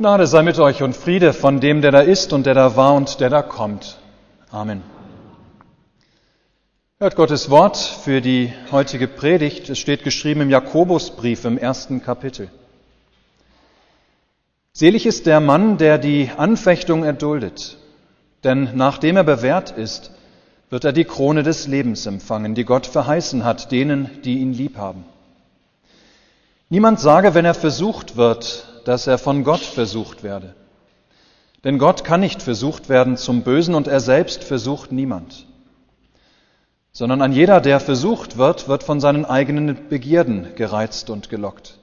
Gnade sei mit euch und Friede von dem, der da ist und der da war und der da kommt. Amen. Hört Gottes Wort für die heutige Predigt. Es steht geschrieben im Jakobusbrief im ersten Kapitel. Selig ist der Mann, der die Anfechtung erduldet, denn nachdem er bewährt ist, wird er die Krone des Lebens empfangen, die Gott verheißen hat, denen, die ihn lieb haben. Niemand sage, wenn er versucht wird, dass er von Gott versucht werde. Denn Gott kann nicht versucht werden zum Bösen und er selbst versucht niemand. Sondern an jeder, der versucht wird, wird von seinen eigenen Begierden gereizt und gelockt.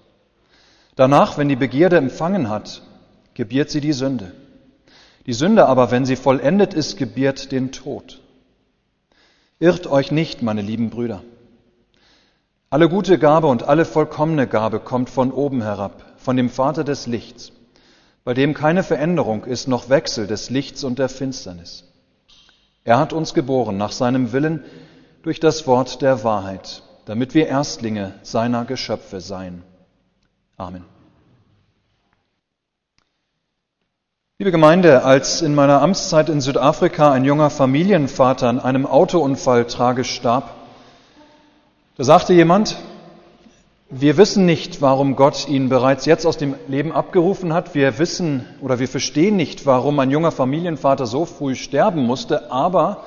Danach, wenn die Begierde empfangen hat, gebiert sie die Sünde. Die Sünde aber, wenn sie vollendet ist, gebiert den Tod. Irrt euch nicht, meine lieben Brüder. Alle gute Gabe und alle vollkommene Gabe kommt von oben herab, von dem Vater des Lichts, bei dem keine Veränderung ist noch Wechsel des Lichts und der Finsternis. Er hat uns geboren nach seinem Willen durch das Wort der Wahrheit, damit wir Erstlinge seiner Geschöpfe seien. Amen. Liebe Gemeinde, als in meiner Amtszeit in Südafrika ein junger Familienvater an einem Autounfall tragisch starb, da sagte jemand, wir wissen nicht, warum Gott ihn bereits jetzt aus dem Leben abgerufen hat. Wir wissen oder wir verstehen nicht, warum ein junger Familienvater so früh sterben musste, aber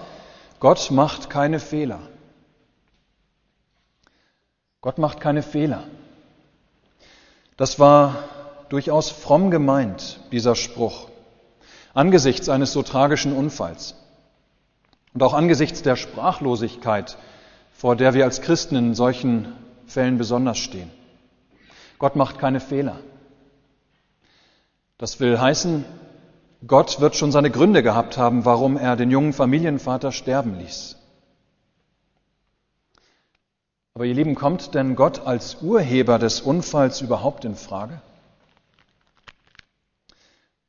Gott macht keine Fehler. Gott macht keine Fehler. Das war durchaus fromm gemeint, dieser Spruch, angesichts eines so tragischen Unfalls und auch angesichts der Sprachlosigkeit, vor der wir als Christen in solchen Fällen besonders stehen. Gott macht keine Fehler. Das will heißen, Gott wird schon seine Gründe gehabt haben, warum er den jungen Familienvater sterben ließ. Aber ihr Lieben, kommt denn Gott als Urheber des Unfalls überhaupt in Frage?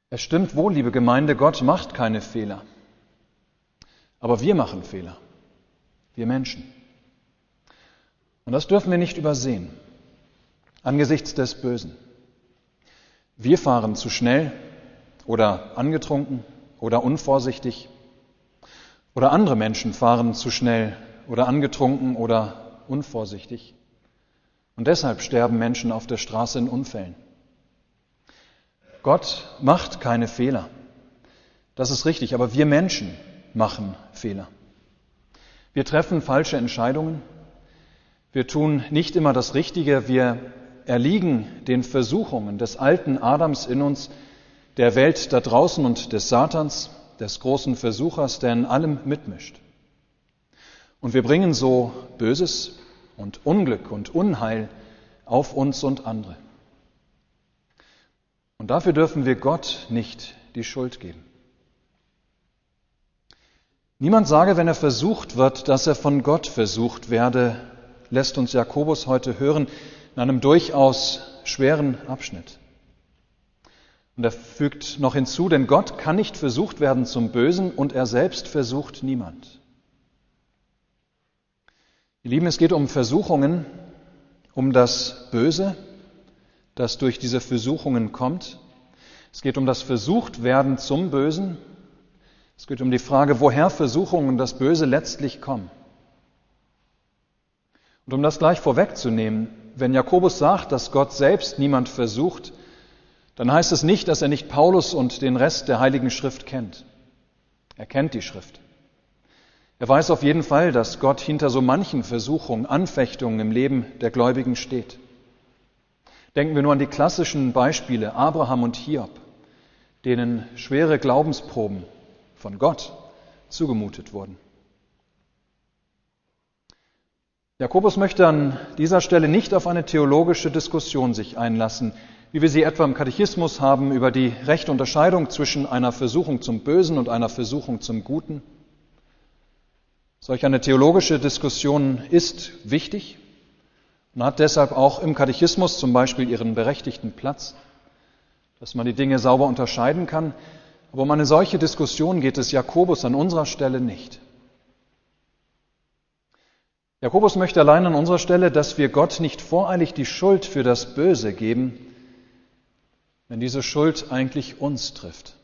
Es stimmt wohl, liebe Gemeinde, Gott macht keine Fehler. Aber wir machen Fehler. Wir Menschen. Und das dürfen wir nicht übersehen angesichts des Bösen. Wir fahren zu schnell oder angetrunken oder unvorsichtig oder andere Menschen fahren zu schnell oder angetrunken oder unvorsichtig. Und deshalb sterben Menschen auf der Straße in Unfällen. Gott macht keine Fehler. Das ist richtig, aber wir Menschen machen Fehler. Wir treffen falsche Entscheidungen, wir tun nicht immer das Richtige, wir erliegen den Versuchungen des alten Adams in uns, der Welt da draußen und des Satans, des großen Versuchers, der in allem mitmischt. Und wir bringen so Böses und Unglück und Unheil auf uns und andere. Und dafür dürfen wir Gott nicht die Schuld geben. Niemand sage, wenn er versucht wird, dass er von Gott versucht werde, lässt uns Jakobus heute hören in einem durchaus schweren Abschnitt. Und er fügt noch hinzu, denn Gott kann nicht versucht werden zum Bösen und er selbst versucht niemand. Ihr Lieben, es geht um Versuchungen, um das Böse, das durch diese Versuchungen kommt. Es geht um das Versuchtwerden zum Bösen. Es geht um die Frage, woher Versuchungen und das Böse letztlich kommen. Und um das gleich vorwegzunehmen, wenn Jakobus sagt, dass Gott selbst niemand versucht, dann heißt es nicht, dass er nicht Paulus und den Rest der Heiligen Schrift kennt. Er kennt die Schrift. Er weiß auf jeden Fall, dass Gott hinter so manchen Versuchungen, Anfechtungen im Leben der Gläubigen steht. Denken wir nur an die klassischen Beispiele Abraham und Hiob, denen schwere Glaubensproben von Gott zugemutet wurden. Jakobus möchte an dieser Stelle nicht auf eine theologische Diskussion sich einlassen, wie wir sie etwa im Katechismus haben über die rechte Unterscheidung zwischen einer Versuchung zum Bösen und einer Versuchung zum Guten. Solch eine theologische Diskussion ist wichtig und hat deshalb auch im Katechismus zum Beispiel ihren berechtigten Platz, dass man die Dinge sauber unterscheiden kann. Aber um eine solche Diskussion geht es Jakobus an unserer Stelle nicht. Jakobus möchte allein an unserer Stelle, dass wir Gott nicht voreilig die Schuld für das Böse geben, wenn diese Schuld eigentlich uns trifft.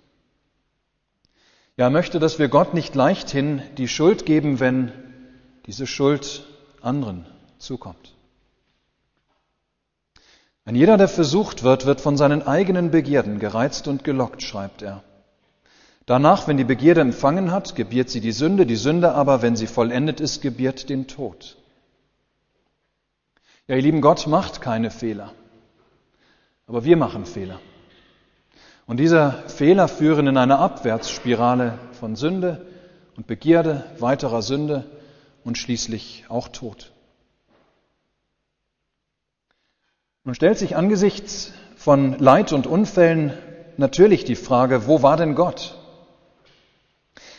Ja, er möchte, dass wir Gott nicht leichthin die Schuld geben, wenn diese Schuld anderen zukommt. Ein jeder, der versucht wird, wird von seinen eigenen Begierden gereizt und gelockt, schreibt er. Danach, wenn die Begierde empfangen hat, gebiert sie die Sünde, die Sünde aber, wenn sie vollendet ist, gebiert den Tod. Ja, ihr lieben, Gott macht keine Fehler, aber wir machen Fehler. Und diese Fehler führen in eine Abwärtsspirale von Sünde und Begierde, weiterer Sünde und schließlich auch Tod. Nun stellt sich angesichts von Leid und Unfällen natürlich die Frage, wo war denn Gott?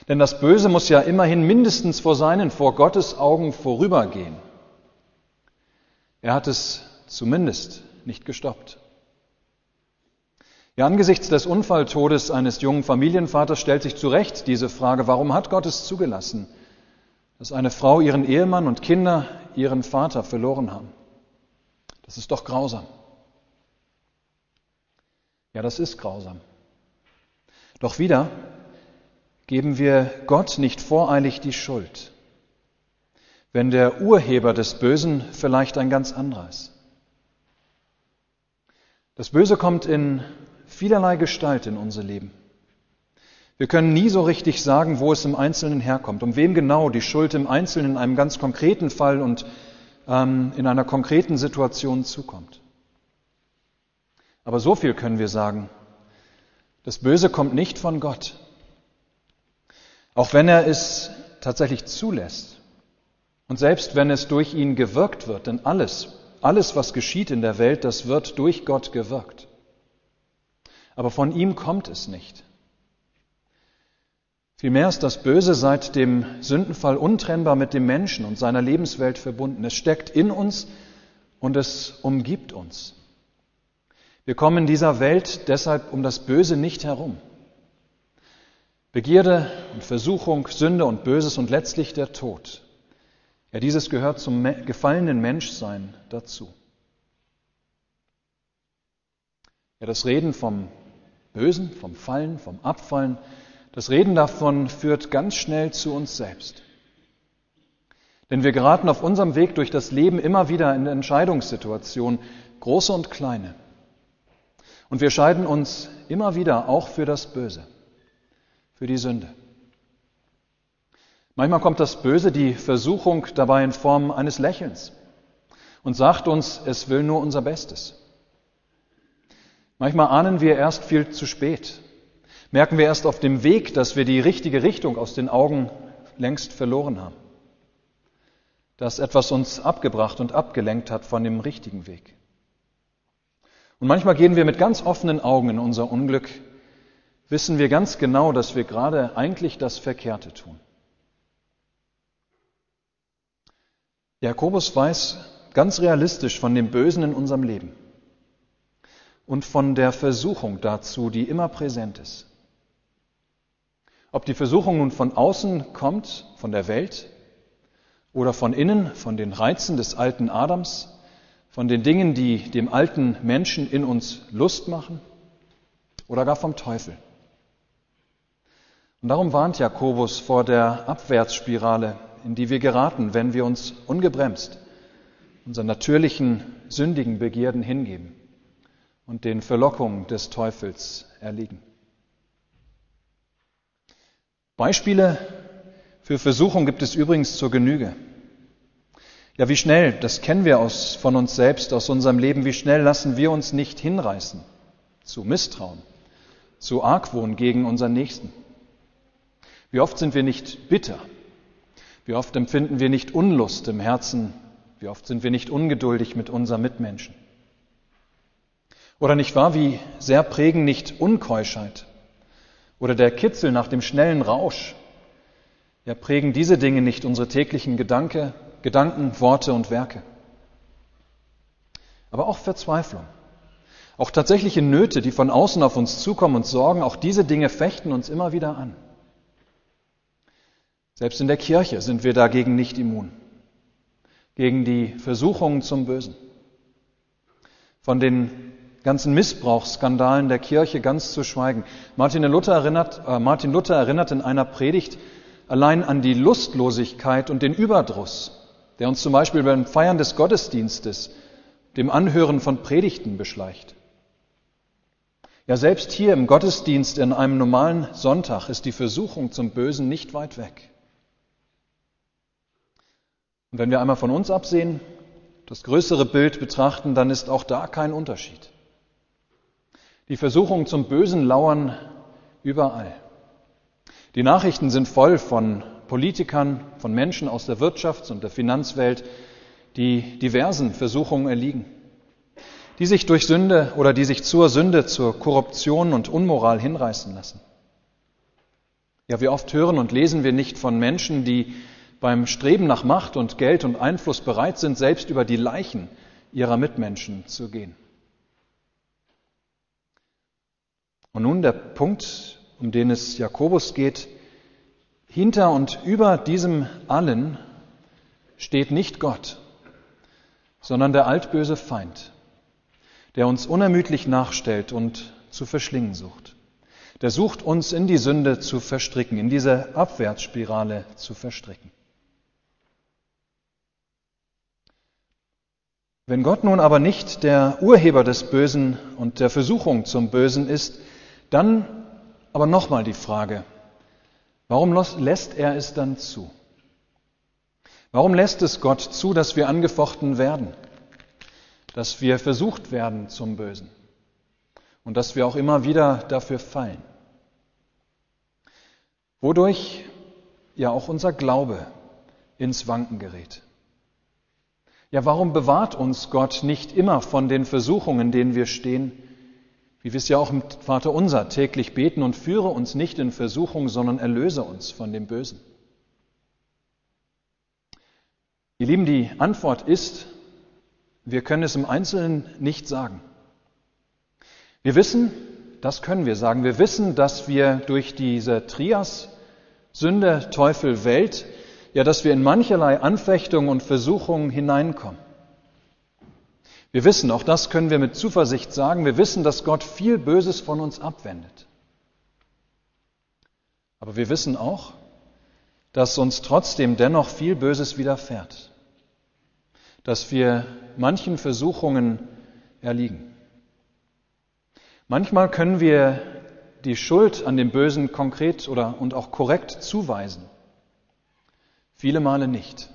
Denn das Böse muss ja immerhin mindestens vor seinen, vor Gottes Augen vorübergehen. Er hat es zumindest nicht gestoppt. Ja, angesichts des Unfalltodes eines jungen Familienvaters stellt sich zu Recht diese Frage, warum hat Gott es zugelassen, dass eine Frau ihren Ehemann und Kinder ihren Vater verloren haben? Das ist doch grausam. Ja, das ist grausam. Doch wieder geben wir Gott nicht voreilig die Schuld, wenn der Urheber des Bösen vielleicht ein ganz anderer ist. Das Böse kommt in vielerlei Gestalt in unser Leben. Wir können nie so richtig sagen, wo es im Einzelnen herkommt, um wem genau die Schuld im Einzelnen in einem ganz konkreten Fall und ähm, in einer konkreten Situation zukommt. Aber so viel können wir sagen. Das Böse kommt nicht von Gott. Auch wenn er es tatsächlich zulässt. Und selbst wenn es durch ihn gewirkt wird, denn alles, alles, was geschieht in der Welt, das wird durch Gott gewirkt aber von ihm kommt es nicht. Vielmehr ist das Böse seit dem Sündenfall untrennbar mit dem Menschen und seiner Lebenswelt verbunden. Es steckt in uns und es umgibt uns. Wir kommen in dieser Welt deshalb um das Böse nicht herum. Begierde und Versuchung, Sünde und Böses und letztlich der Tod. Ja, dieses gehört zum gefallenen Menschsein dazu. Ja, das Reden vom Bösen, vom Fallen, vom Abfallen. Das Reden davon führt ganz schnell zu uns selbst. Denn wir geraten auf unserem Weg durch das Leben immer wieder in Entscheidungssituationen, große und kleine. Und wir scheiden uns immer wieder auch für das Böse, für die Sünde. Manchmal kommt das Böse, die Versuchung dabei in Form eines Lächelns und sagt uns, es will nur unser Bestes. Manchmal ahnen wir erst viel zu spät, merken wir erst auf dem Weg, dass wir die richtige Richtung aus den Augen längst verloren haben, dass etwas uns abgebracht und abgelenkt hat von dem richtigen Weg. Und manchmal gehen wir mit ganz offenen Augen in unser Unglück, wissen wir ganz genau, dass wir gerade eigentlich das Verkehrte tun. Jakobus weiß ganz realistisch von dem Bösen in unserem Leben und von der Versuchung dazu, die immer präsent ist. Ob die Versuchung nun von außen kommt, von der Welt, oder von innen, von den Reizen des alten Adams, von den Dingen, die dem alten Menschen in uns Lust machen, oder gar vom Teufel. Und darum warnt Jakobus vor der Abwärtsspirale, in die wir geraten, wenn wir uns ungebremst unseren natürlichen, sündigen Begierden hingeben und den Verlockungen des Teufels erliegen. Beispiele für Versuchung gibt es übrigens zur Genüge. Ja, wie schnell, das kennen wir aus, von uns selbst, aus unserem Leben, wie schnell lassen wir uns nicht hinreißen zu Misstrauen, zu Argwohn gegen unseren Nächsten. Wie oft sind wir nicht bitter? Wie oft empfinden wir nicht Unlust im Herzen? Wie oft sind wir nicht ungeduldig mit unseren Mitmenschen? Oder nicht wahr, wie sehr prägen nicht Unkeuschheit oder der Kitzel nach dem schnellen Rausch? Ja, prägen diese Dinge nicht unsere täglichen Gedanke, Gedanken, Worte und Werke? Aber auch Verzweiflung. Auch tatsächliche Nöte, die von außen auf uns zukommen und sorgen, auch diese Dinge fechten uns immer wieder an. Selbst in der Kirche sind wir dagegen nicht immun. Gegen die Versuchungen zum Bösen. Von den ganzen Missbrauchsskandalen der Kirche ganz zu schweigen. Martin Luther erinnert, äh, Martin Luther erinnert in einer Predigt allein an die Lustlosigkeit und den Überdruss, der uns zum Beispiel beim Feiern des Gottesdienstes, dem Anhören von Predigten beschleicht. Ja, selbst hier im Gottesdienst in einem normalen Sonntag ist die Versuchung zum Bösen nicht weit weg. Und wenn wir einmal von uns absehen, das größere Bild betrachten, dann ist auch da kein Unterschied. Die Versuchungen zum Bösen lauern überall. Die Nachrichten sind voll von Politikern, von Menschen aus der Wirtschafts- und der Finanzwelt, die diversen Versuchungen erliegen die sich durch Sünde oder die sich zur Sünde, zur Korruption und Unmoral hinreißen lassen. Ja, wie oft hören und lesen wir nicht von Menschen, die beim Streben nach Macht und Geld und Einfluss bereit sind, selbst über die Leichen ihrer Mitmenschen zu gehen. Und nun der Punkt, um den es Jakobus geht. Hinter und über diesem allen steht nicht Gott, sondern der altböse Feind, der uns unermüdlich nachstellt und zu verschlingen sucht. Der sucht uns in die Sünde zu verstricken, in diese Abwärtsspirale zu verstricken. Wenn Gott nun aber nicht der Urheber des Bösen und der Versuchung zum Bösen ist, dann aber nochmal die Frage, warum lässt er es dann zu? Warum lässt es Gott zu, dass wir angefochten werden? dass wir versucht werden zum Bösen und dass wir auch immer wieder dafür fallen. Wodurch ja auch unser Glaube ins Wanken gerät. Ja, warum bewahrt uns Gott nicht immer von den Versuchungen, denen wir stehen, wie wir es ja auch im Vater unser täglich beten und führe uns nicht in Versuchung, sondern erlöse uns von dem Bösen? Ihr Lieben, die Antwort ist, wir können es im Einzelnen nicht sagen. Wir wissen, das können wir sagen, wir wissen, dass wir durch diese Trias Sünde, Teufel, Welt, ja, dass wir in mancherlei Anfechtungen und Versuchungen hineinkommen. Wir wissen, auch das können wir mit Zuversicht sagen, wir wissen, dass Gott viel Böses von uns abwendet. Aber wir wissen auch, dass uns trotzdem dennoch viel Böses widerfährt dass wir manchen Versuchungen erliegen. Manchmal können wir die Schuld an dem Bösen konkret oder und auch korrekt zuweisen. Viele Male nicht.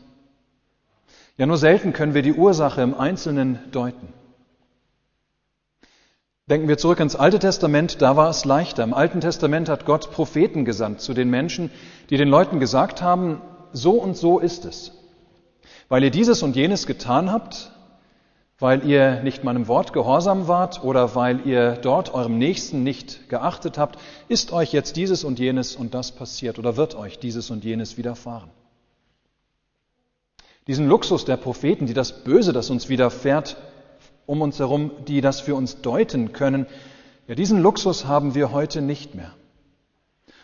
Ja, nur selten können wir die Ursache im Einzelnen deuten. Denken wir zurück ins Alte Testament, da war es leichter. Im Alten Testament hat Gott Propheten gesandt zu den Menschen, die den Leuten gesagt haben, so und so ist es. Weil ihr dieses und jenes getan habt, weil ihr nicht meinem Wort gehorsam wart oder weil ihr dort eurem Nächsten nicht geachtet habt, ist euch jetzt dieses und jenes und das passiert oder wird euch dieses und jenes widerfahren. Diesen Luxus der Propheten, die das Böse, das uns widerfährt, um uns herum, die das für uns deuten können, ja, diesen Luxus haben wir heute nicht mehr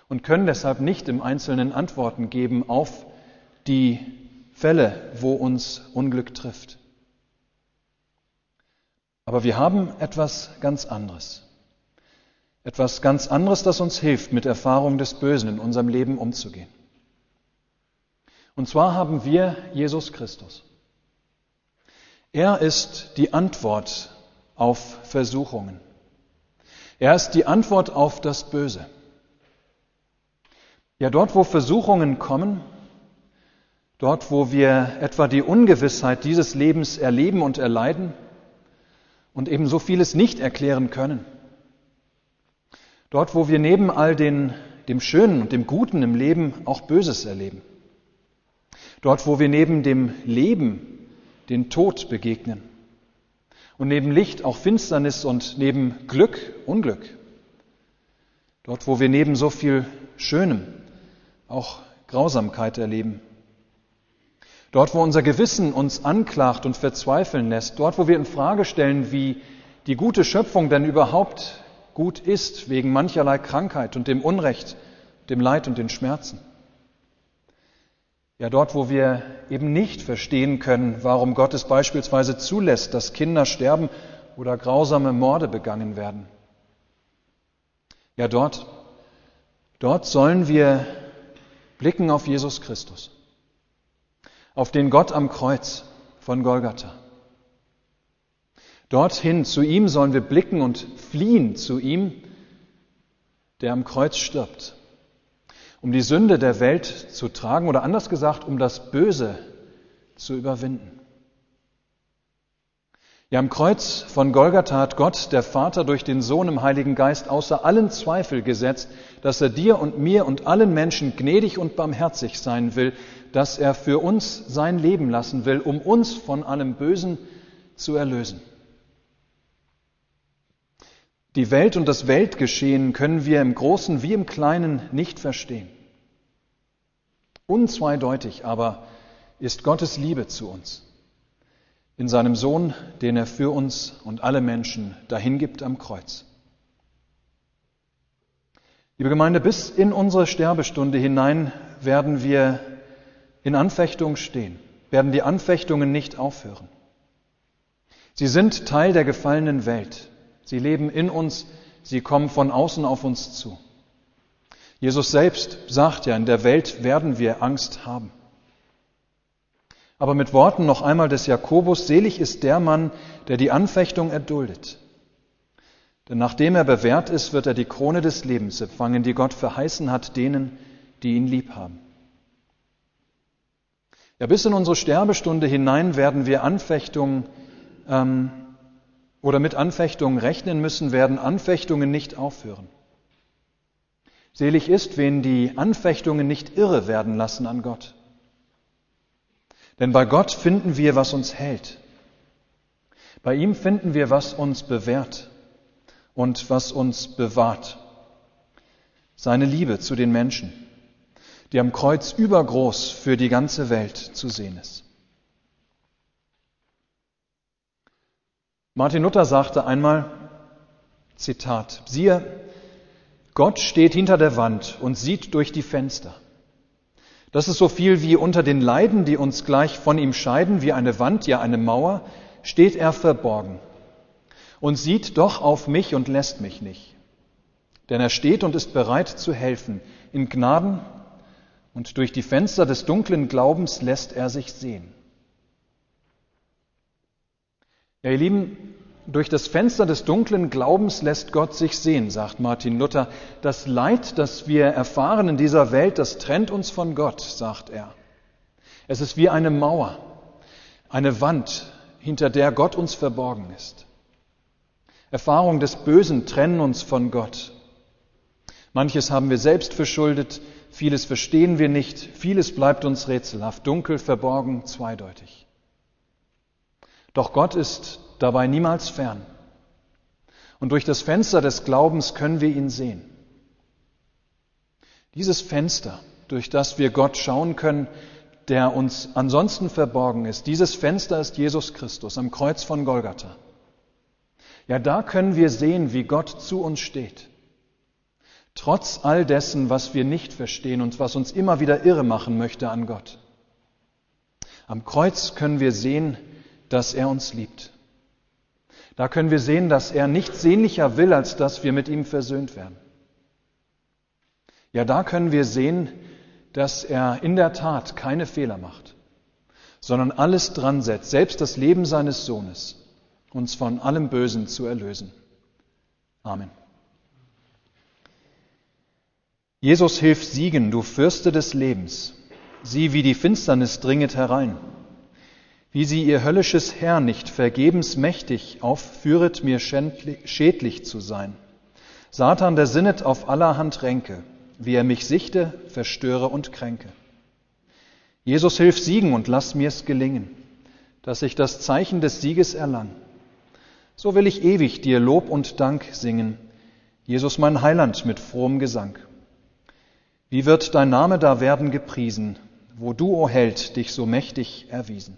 und können deshalb nicht im Einzelnen Antworten geben auf die Fälle, wo uns Unglück trifft. Aber wir haben etwas ganz anderes. Etwas ganz anderes, das uns hilft, mit Erfahrung des Bösen in unserem Leben umzugehen. Und zwar haben wir Jesus Christus. Er ist die Antwort auf Versuchungen. Er ist die Antwort auf das Böse. Ja, dort, wo Versuchungen kommen, Dort, wo wir etwa die Ungewissheit dieses Lebens erleben und erleiden und eben so vieles nicht erklären können. Dort, wo wir neben all den, dem Schönen und dem Guten im Leben auch Böses erleben. Dort, wo wir neben dem Leben den Tod begegnen. Und neben Licht auch Finsternis und neben Glück Unglück. Dort, wo wir neben so viel Schönem auch Grausamkeit erleben. Dort, wo unser Gewissen uns anklagt und verzweifeln lässt, dort, wo wir in Frage stellen, wie die gute Schöpfung denn überhaupt gut ist, wegen mancherlei Krankheit und dem Unrecht, dem Leid und den Schmerzen. Ja, dort, wo wir eben nicht verstehen können, warum Gott es beispielsweise zulässt, dass Kinder sterben oder grausame Morde begangen werden. Ja, dort, dort sollen wir blicken auf Jesus Christus, auf den Gott am Kreuz von Golgatha. Dorthin, zu ihm sollen wir blicken und fliehen zu ihm, der am Kreuz stirbt, um die Sünde der Welt zu tragen oder anders gesagt, um das Böse zu überwinden. Ja, am Kreuz von Golgatha hat Gott, der Vater, durch den Sohn im Heiligen Geist außer allen Zweifel gesetzt, dass er dir und mir und allen Menschen gnädig und barmherzig sein will, dass er für uns sein Leben lassen will, um uns von allem Bösen zu erlösen. Die Welt und das Weltgeschehen können wir im Großen wie im Kleinen nicht verstehen. Unzweideutig aber ist Gottes Liebe zu uns in seinem Sohn, den er für uns und alle Menschen dahingibt am Kreuz. Liebe Gemeinde, bis in unsere Sterbestunde hinein werden wir in Anfechtung stehen, werden die Anfechtungen nicht aufhören. Sie sind Teil der gefallenen Welt. Sie leben in uns, sie kommen von außen auf uns zu. Jesus selbst sagt ja, in der Welt werden wir Angst haben. Aber mit Worten noch einmal des Jakobus, selig ist der Mann, der die Anfechtung erduldet. Denn nachdem er bewährt ist, wird er die Krone des Lebens empfangen, die Gott verheißen hat denen, die ihn lieb haben. Ja, bis in unsere Sterbestunde hinein werden wir Anfechtungen ähm, oder mit Anfechtungen rechnen müssen, werden Anfechtungen nicht aufhören. Selig ist, wen die Anfechtungen nicht irre werden lassen an Gott. Denn bei Gott finden wir, was uns hält. Bei ihm finden wir, was uns bewährt und was uns bewahrt. Seine Liebe zu den Menschen, die am Kreuz übergroß für die ganze Welt zu sehen ist. Martin Luther sagte einmal, Zitat, siehe, Gott steht hinter der Wand und sieht durch die Fenster. Das ist so viel wie unter den Leiden, die uns gleich von ihm scheiden, wie eine Wand, ja eine Mauer, steht er verborgen und sieht doch auf mich und lässt mich nicht. Denn er steht und ist bereit zu helfen. In Gnaden und durch die Fenster des dunklen Glaubens lässt er sich sehen. Ja, ihr Lieben, durch das Fenster des dunklen Glaubens lässt Gott sich sehen, sagt Martin Luther. Das Leid, das wir erfahren in dieser Welt, das trennt uns von Gott, sagt er. Es ist wie eine Mauer, eine Wand, hinter der Gott uns verborgen ist. Erfahrungen des Bösen trennen uns von Gott. Manches haben wir selbst verschuldet, vieles verstehen wir nicht, vieles bleibt uns rätselhaft, dunkel, verborgen, zweideutig. Doch Gott ist dabei niemals fern. Und durch das Fenster des Glaubens können wir ihn sehen. Dieses Fenster, durch das wir Gott schauen können, der uns ansonsten verborgen ist, dieses Fenster ist Jesus Christus am Kreuz von Golgatha. Ja, da können wir sehen, wie Gott zu uns steht. Trotz all dessen, was wir nicht verstehen und was uns immer wieder irre machen möchte an Gott. Am Kreuz können wir sehen, dass er uns liebt. Da können wir sehen, dass er nichts sehnlicher will, als dass wir mit ihm versöhnt werden. Ja, da können wir sehen, dass er in der Tat keine Fehler macht, sondern alles dran setzt, selbst das Leben seines Sohnes, uns von allem Bösen zu erlösen. Amen. Jesus hilf siegen, du Fürste des Lebens. Sieh, wie die Finsternis dringet herein wie sie ihr höllisches Herr nicht vergebens mächtig aufführet, mir schädlich zu sein. Satan, der sinnet auf allerhand Ränke, wie er mich sichte, verstöre und kränke. Jesus, hilf siegen und lass mir's gelingen, dass ich das Zeichen des Sieges erlang. So will ich ewig dir Lob und Dank singen, Jesus mein Heiland mit frohem Gesang. Wie wird dein Name da werden gepriesen, wo du, o Held, dich so mächtig erwiesen?